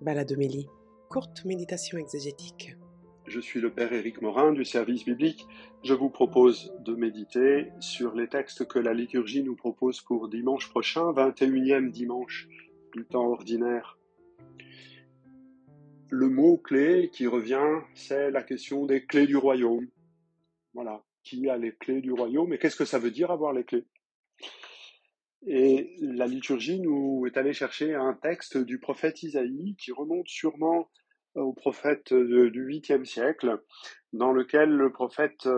Baladomélie, courte méditation exégétique. Je suis le Père Éric Morin du service biblique. Je vous propose de méditer sur les textes que la liturgie nous propose pour dimanche prochain, 21e dimanche du temps ordinaire. Le mot clé qui revient, c'est la question des clés du royaume. Voilà, qui a les clés du royaume et qu'est-ce que ça veut dire avoir les clés? Et la liturgie nous est allée chercher un texte du prophète Isaïe qui remonte sûrement au prophète du 8e siècle, dans lequel le prophète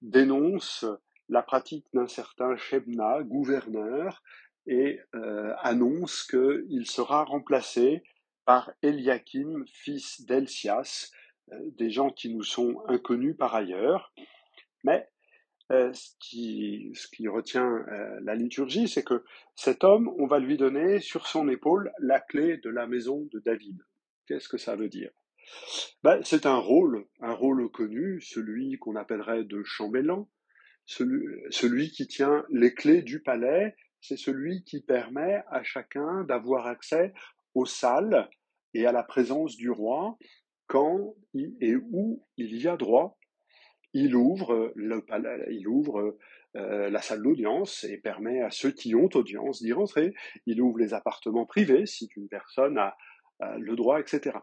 dénonce la pratique d'un certain Shebna, gouverneur, et euh, annonce qu'il sera remplacé par Eliakim, fils d'Elsias, euh, des gens qui nous sont inconnus par ailleurs. Mais euh, ce, qui, retient euh, la liturgie, c'est que cet homme, on va lui donner sur son épaule la clé de la maison de David. Qu'est-ce que ça veut dire? Ben, C'est un rôle, un rôle connu, celui qu'on appellerait de chambellan, celui, celui qui tient les clés du palais, c'est celui qui permet à chacun d'avoir accès aux salles et à la présence du roi quand et où il y a droit il ouvre, il ouvre euh, la salle d'audience et permet à ceux qui ont audience d'y rentrer. Il ouvre les appartements privés si une personne a, le droit, etc.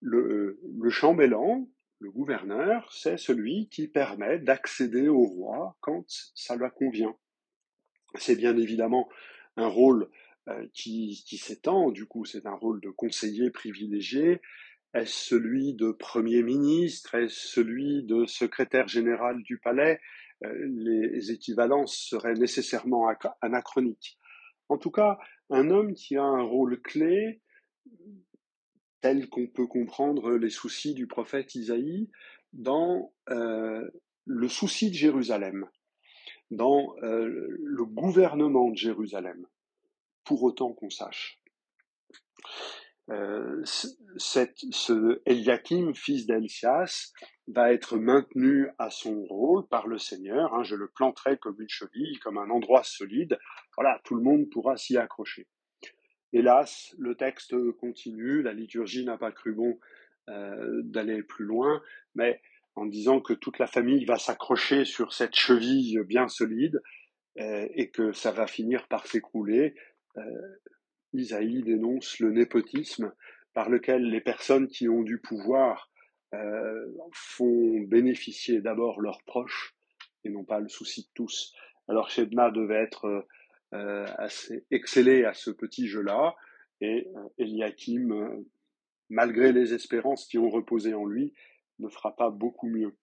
Le, chambellan, le gouverneur, c'est celui qui permet d'accéder au roi quand ça lui convient. C'est bien évidemment un rôle euh, qui, qui s'étend, du coup c'est un rôle de conseiller privilégié, est-ce celui de Premier ministre? Est-ce celui de secrétaire général du palais? Euh, Les équivalences seraient nécessairement anachroniques. En tout cas, un homme qui a un rôle clé, tel qu'on peut comprendre les soucis du prophète Isaïe, dans euh, le souci de Jérusalem, dans euh, le gouvernement de Jérusalem, pour autant qu'on sache. Euh, ce Eliakim, fils d'Elsias, va être maintenu à son rôle par le Seigneur. Hein, je le planterai comme une cheville, comme un endroit solide. Voilà, tout le monde pourra s'y accrocher. Hélas, le texte continue. La liturgie n'a pas cru bon euh, d'aller plus loin, mais en disant que toute la famille va s'accrocher sur cette cheville bien solide euh, et que ça va finir par s'écrouler. Euh, Isaïe dénonce le népotisme par lequel les personnes qui ont du pouvoir euh, font bénéficier d'abord leurs proches et non pas le souci de tous. Alors Shebna devait être euh, assez excellé à ce petit jeu-là et euh, Eliakim, malgré les espérances qui ont reposé en lui, ne fera pas beaucoup mieux.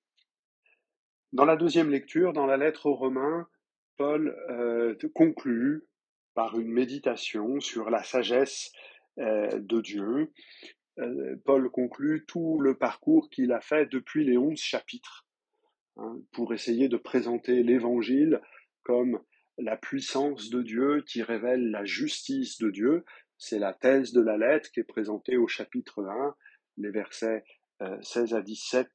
Dans la deuxième lecture, dans la lettre aux Romains, Paul conclut par une méditation sur la sagesse euh, de Dieu. Euh, Paul conclut tout le parcours qu'il a fait depuis les onze chapitres hein, pour essayer de présenter l'Évangile comme la puissance de Dieu qui révèle la justice de Dieu. C'est la thèse de la lettre qui est présentée au chapitre 1, les versets 16 euh, à 17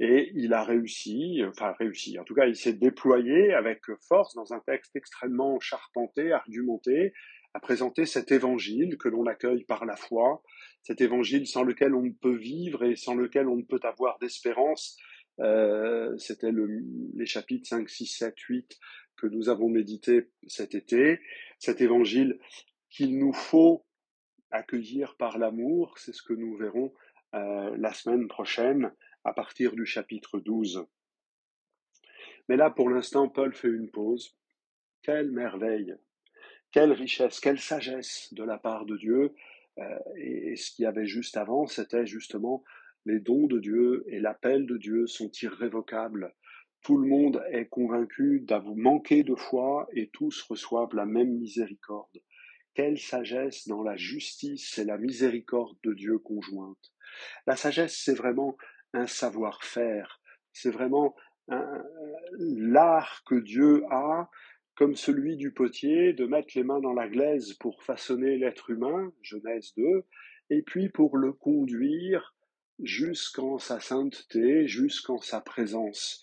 et il a réussi, enfin réussi, en tout cas il s'est déployé avec force dans un texte extrêmement charpenté, argumenté, à présenter cet évangile que l'on accueille par la foi, cet évangile sans lequel on ne peut vivre et sans lequel on ne peut avoir d'espérance. Euh, C'était le, les chapitres 5, 6, 7, 8 que nous avons médité cet été. Cet évangile qu'il nous faut accueillir par l'amour, c'est ce que nous verrons euh, la semaine prochaine à partir du chapitre 12. Mais là, pour l'instant, Paul fait une pause. Quelle merveille, quelle richesse, quelle sagesse de la part de Dieu. Euh, et, ce qu'il y avait juste avant, c'était justement les dons de Dieu et l'appel de Dieu sont irrévocables. Tout le monde est convaincu d'avoir manqué de foi et tous reçoivent la même miséricorde. Quelle sagesse dans la justice et la miséricorde de Dieu conjointe. La sagesse, c'est vraiment un savoir-faire. C'est vraiment l'art que Dieu a, comme celui du potier, de mettre les mains dans la glaise pour façonner l'être humain, Genèse 2, et puis pour le conduire jusqu'en sa sainteté, jusqu'en sa présence.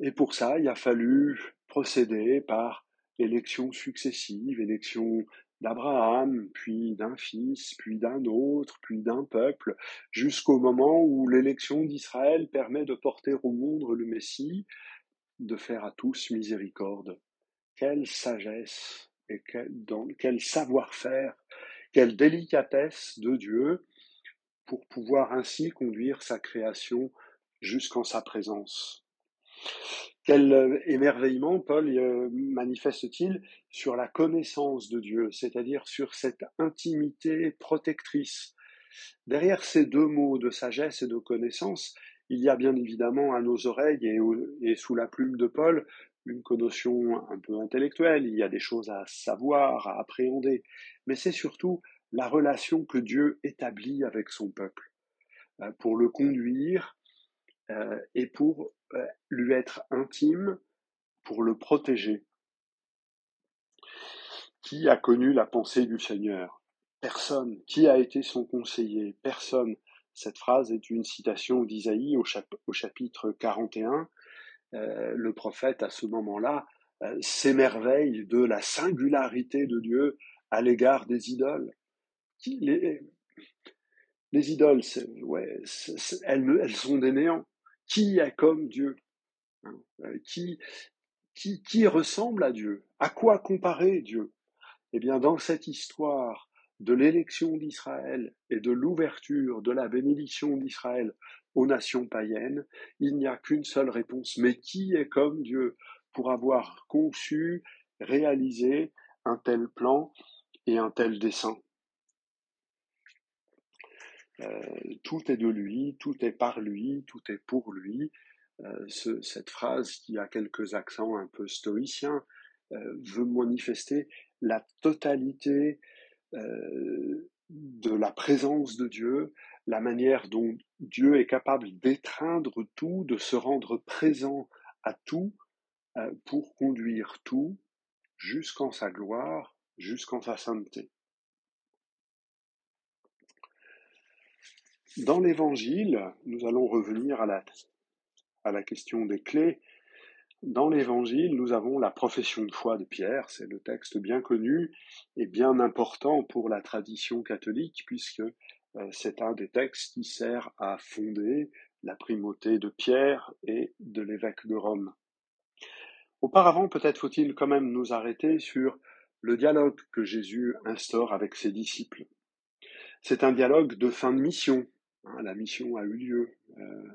Et pour ça, il a fallu procéder par élections successives, élections d'Abraham, puis d'un fils, puis d'un autre, puis d'un peuple, jusqu'au moment où l'élection d'Israël permet de porter au monde le Messie, de faire à tous miséricorde. Quelle sagesse et quel, quel savoir-faire, quelle délicatesse de Dieu pour pouvoir ainsi conduire sa création jusqu'en sa présence. Quel euh, émerveillement Paul euh, manifeste-t-il sur la connaissance de Dieu, c'est-à-dire sur cette intimité protectrice. Derrière ces deux mots de sagesse et de connaissance, il y a bien évidemment à nos oreilles et, sous la plume de Paul une connotation un peu intellectuelle, il y a des choses à savoir, à appréhender, mais c'est surtout la relation que Dieu établit avec son peuple, euh, pour le conduire et pour euh, lui être intime pour le protéger. Qui a connu la pensée du Seigneur? Personne. Qui a été son conseiller? Personne. Cette phrase est une citation d'Isaïe au, chapitre 41. Euh, le prophète, à ce moment-là, euh, s'émerveille de la singularité de Dieu à l'égard des idoles. les, idoles, ouais, elles sont des néants. Qui est comme Dieu hein, euh, qui, qui, qui ressemble à Dieu À quoi comparer Dieu? Eh bien, dans cette histoire de l'élection d'Israël et de l'ouverture de la bénédiction d'Israël aux nations païennes, il n'y a qu'une seule réponse. Mais qui est comme Dieu pour avoir conçu, réalisé un tel plan et un tel dessein? Tout est de lui, tout est par lui, tout est pour lui. Euh, cette phrase qui a quelques accents un peu stoïciens euh, veut manifester la totalité de la présence de Dieu, la manière dont Dieu est capable d'étreindre tout, de se rendre présent à tout pour conduire tout jusqu'en sa gloire, jusqu'en sa sainteté. Dans l'Évangile, nous allons revenir à la, à la question des clés. Dans l'Évangile, nous avons la profession de foi de Pierre, c'est le texte bien connu et bien important pour la tradition catholique, puisque euh, c'est un des textes qui sert à fonder la primauté de Pierre et de l'évêque de Rome. Auparavant, peut-être faut-il quand même nous arrêter sur le dialogue que Jésus instaure avec ses disciples. C'est un dialogue de fin de mission, Hein, la mission a eu lieu, euh,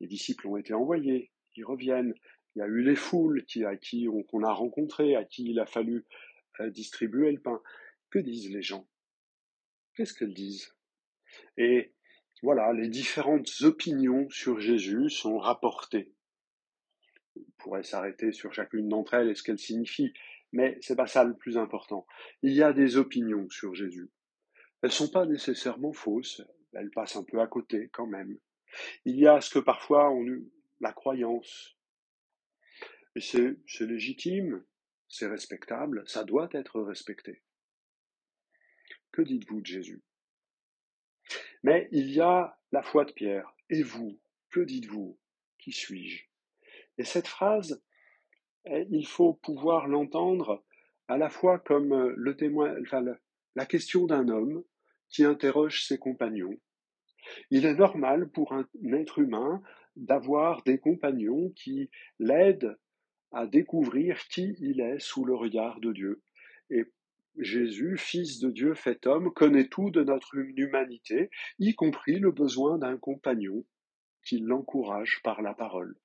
les disciples ont été envoyés, ils reviennent. Il y a eu les foules à qui qu'on a rencontré, à qui il a fallu euh, distribuer le pain. Que disent les gens? Qu'est-ce qu'elles disent? Et voilà, les différentes opinions sur Jésus sont rapportées. On pourrait s'arrêter sur chacune d'entre elles et ce qu'elles signifient, mais c'est pas ça le plus important. Il y a des opinions sur Jésus. Elles sont pas nécessairement fausses, elle passe un peu à côté quand même. Il y a ce que parfois on la croyance. Et c'est, légitime, c'est respectable, ça doit être respecté. Que dites-vous de Jésus? Mais il y a la foi de Pierre. Et vous, que dites-vous? Qui suis-je? Et cette phrase, eh, il faut pouvoir l'entendre à la fois comme le témoin, la question d'un homme qui interroge ses compagnons. Il est normal pour un être humain d'avoir des compagnons qui l'aident à découvrir qui il est sous le regard de Dieu. Et Jésus, Fils de Dieu fait homme, connaît tout de notre humanité, y compris le besoin d'un compagnon qui l'encourage par la parole.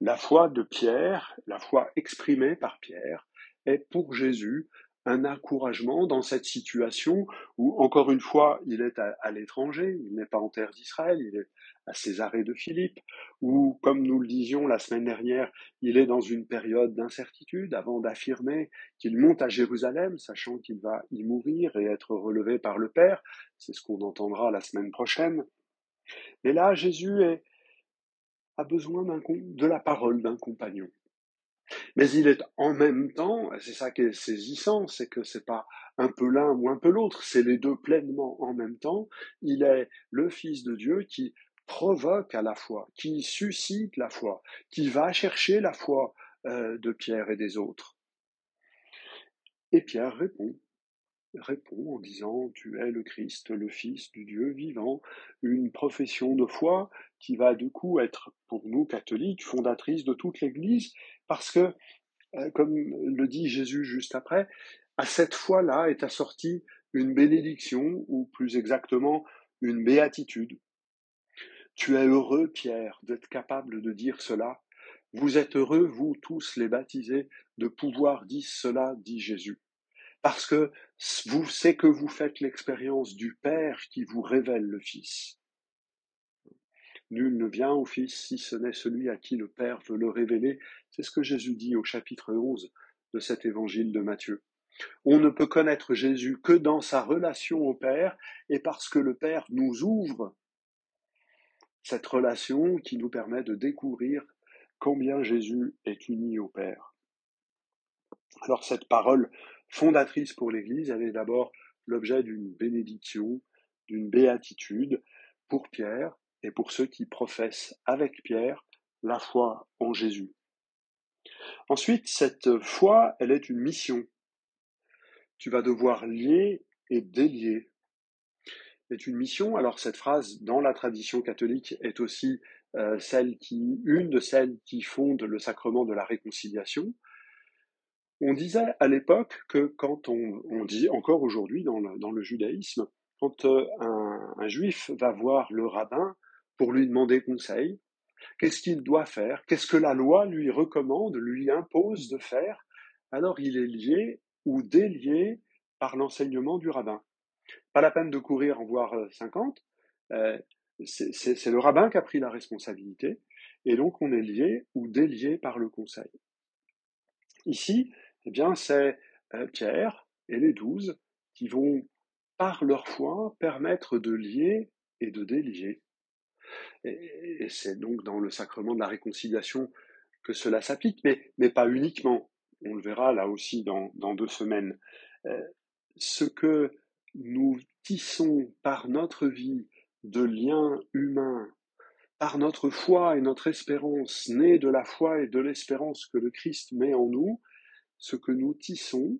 La foi de Pierre, la foi exprimée par Pierre, est pour Jésus un encouragement dans cette situation où, encore une fois, il est à, l'étranger, il n'est pas en terre d'Israël, il est à Césarée de Philippe, où, comme nous le disions la semaine dernière, il est dans une période d'incertitude avant d'affirmer qu'il monte à Jérusalem, sachant qu'il va y mourir et être relevé par le Père. C'est ce qu'on entendra la semaine prochaine. Mais là, Jésus a besoin de la parole d'un compagnon. Mais il est en même temps, c'est ça qui est saisissant, c'est que c'est pas un peu l'un ou un peu l'autre, c'est les deux pleinement en même temps. Il est le Fils de Dieu qui provoque à la foi, qui suscite la foi, qui va chercher la foi euh, de Pierre et des autres. Et Pierre répond. Répond en disant Tu es le Christ, le Fils du Dieu vivant, une profession de foi qui va du coup être pour nous catholiques fondatrice de toute l'Église, parce que, euh, comme le dit Jésus juste après, à cette foi-là est assortie une bénédiction, ou plus exactement une béatitude. Tu es heureux, Pierre, d'être capable de dire cela. Vous êtes heureux, vous tous les baptisés, de pouvoir dire cela, dit Jésus parce que vous, c'est que vous faites l'expérience du Père qui vous révèle le Fils. Nul ne vient au Fils si ce n'est celui à qui le Père veut le révéler. C'est ce que Jésus dit au chapitre 11 de cet évangile de Matthieu. On ne peut connaître Jésus que dans sa relation au Père et parce que le Père nous ouvre cette relation qui nous permet de découvrir combien Jésus est uni au Père. Alors cette parole fondatrice pour l'Église, elle est d'abord l'objet d'une bénédiction, d'une béatitude pour Pierre et pour ceux qui professent avec Pierre la foi en Jésus. Ensuite, cette foi, elle est une mission. Tu vas devoir lier et délier. Une mission. Alors cette phrase, dans la tradition catholique, est aussi euh, celle qui, une de celles qui fondent le sacrement de la réconciliation. On disait à l'époque que quand on, dit encore aujourd'hui dans le, judaïsme, quand euh, un, juif va voir le rabbin pour lui demander conseil, qu'est-ce qu'il doit faire, qu'est-ce que la loi lui recommande, lui impose de faire, alors il est lié ou délié par l'enseignement du rabbin. Pas la peine de courir en voir 50, euh, c'est le rabbin qui a pris la responsabilité, et donc on est lié ou délié par le conseil. Ici, eh bien, c'est euh, Pierre et les douze qui vont, par leur foi, permettre de lier et de délier. Et, c'est donc dans le sacrement de la réconciliation que cela s'applique, mais, pas uniquement. On le verra là aussi dans, deux semaines. Euh, ce que nous tissons par notre vie de liens humains, par notre foi et notre espérance, née de la foi et de l'espérance que le Christ met en nous, ce que nous tissons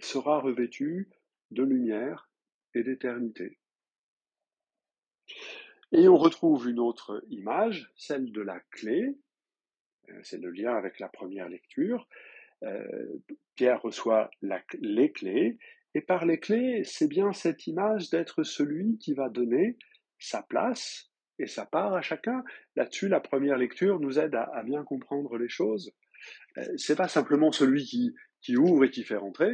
sera revêtu de lumière et d'éternité. Et on retrouve une autre image, celle de la clé, euh, c'est le lien avec la première lecture. Euh, Pierre reçoit les clés, et par les clés, c'est bien cette image d'être celui qui va donner sa place et sa part à chacun. Là-dessus, la première lecture nous aide à bien comprendre les choses. Euh, c'est pas simplement celui qui, ouvre et qui fait rentrer,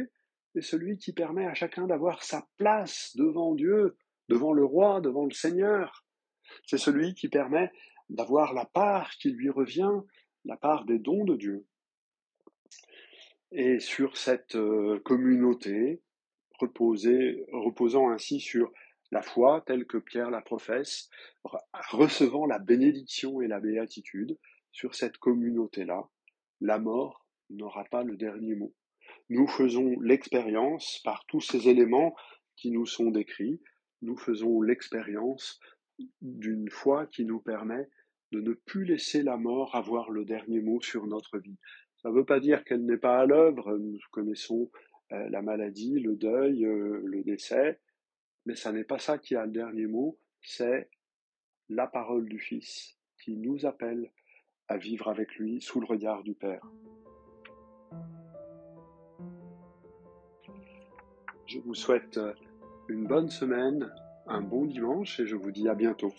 c'est celui qui permet à chacun d'avoir sa place devant Dieu, devant le roi, devant le Seigneur. C'est celui qui permet d'avoir la part qui lui revient, la part des dons de Dieu. Et sur cette euh, communauté, reposant ainsi sur la foi telle que Pierre la professe, recevant la bénédiction et la béatitude, sur cette communauté-là, la mort n'aura pas le dernier mot. Nous faisons l'expérience, par tous ces éléments qui nous sont décrits, nous faisons l'expérience d'une foi qui nous permet de ne plus laisser la mort avoir le dernier mot sur notre vie. Ça ne veut pas dire qu'elle n'est pas à l'œuvre, nous connaissons euh, la maladie, le deuil, euh, le décès, mais ça n'est pas ça qui a le dernier mot, c'est la parole du Fils qui nous appelle à vivre avec lui sous le regard du Père. Je vous souhaite une bonne semaine, un bon dimanche et je vous dis à bientôt.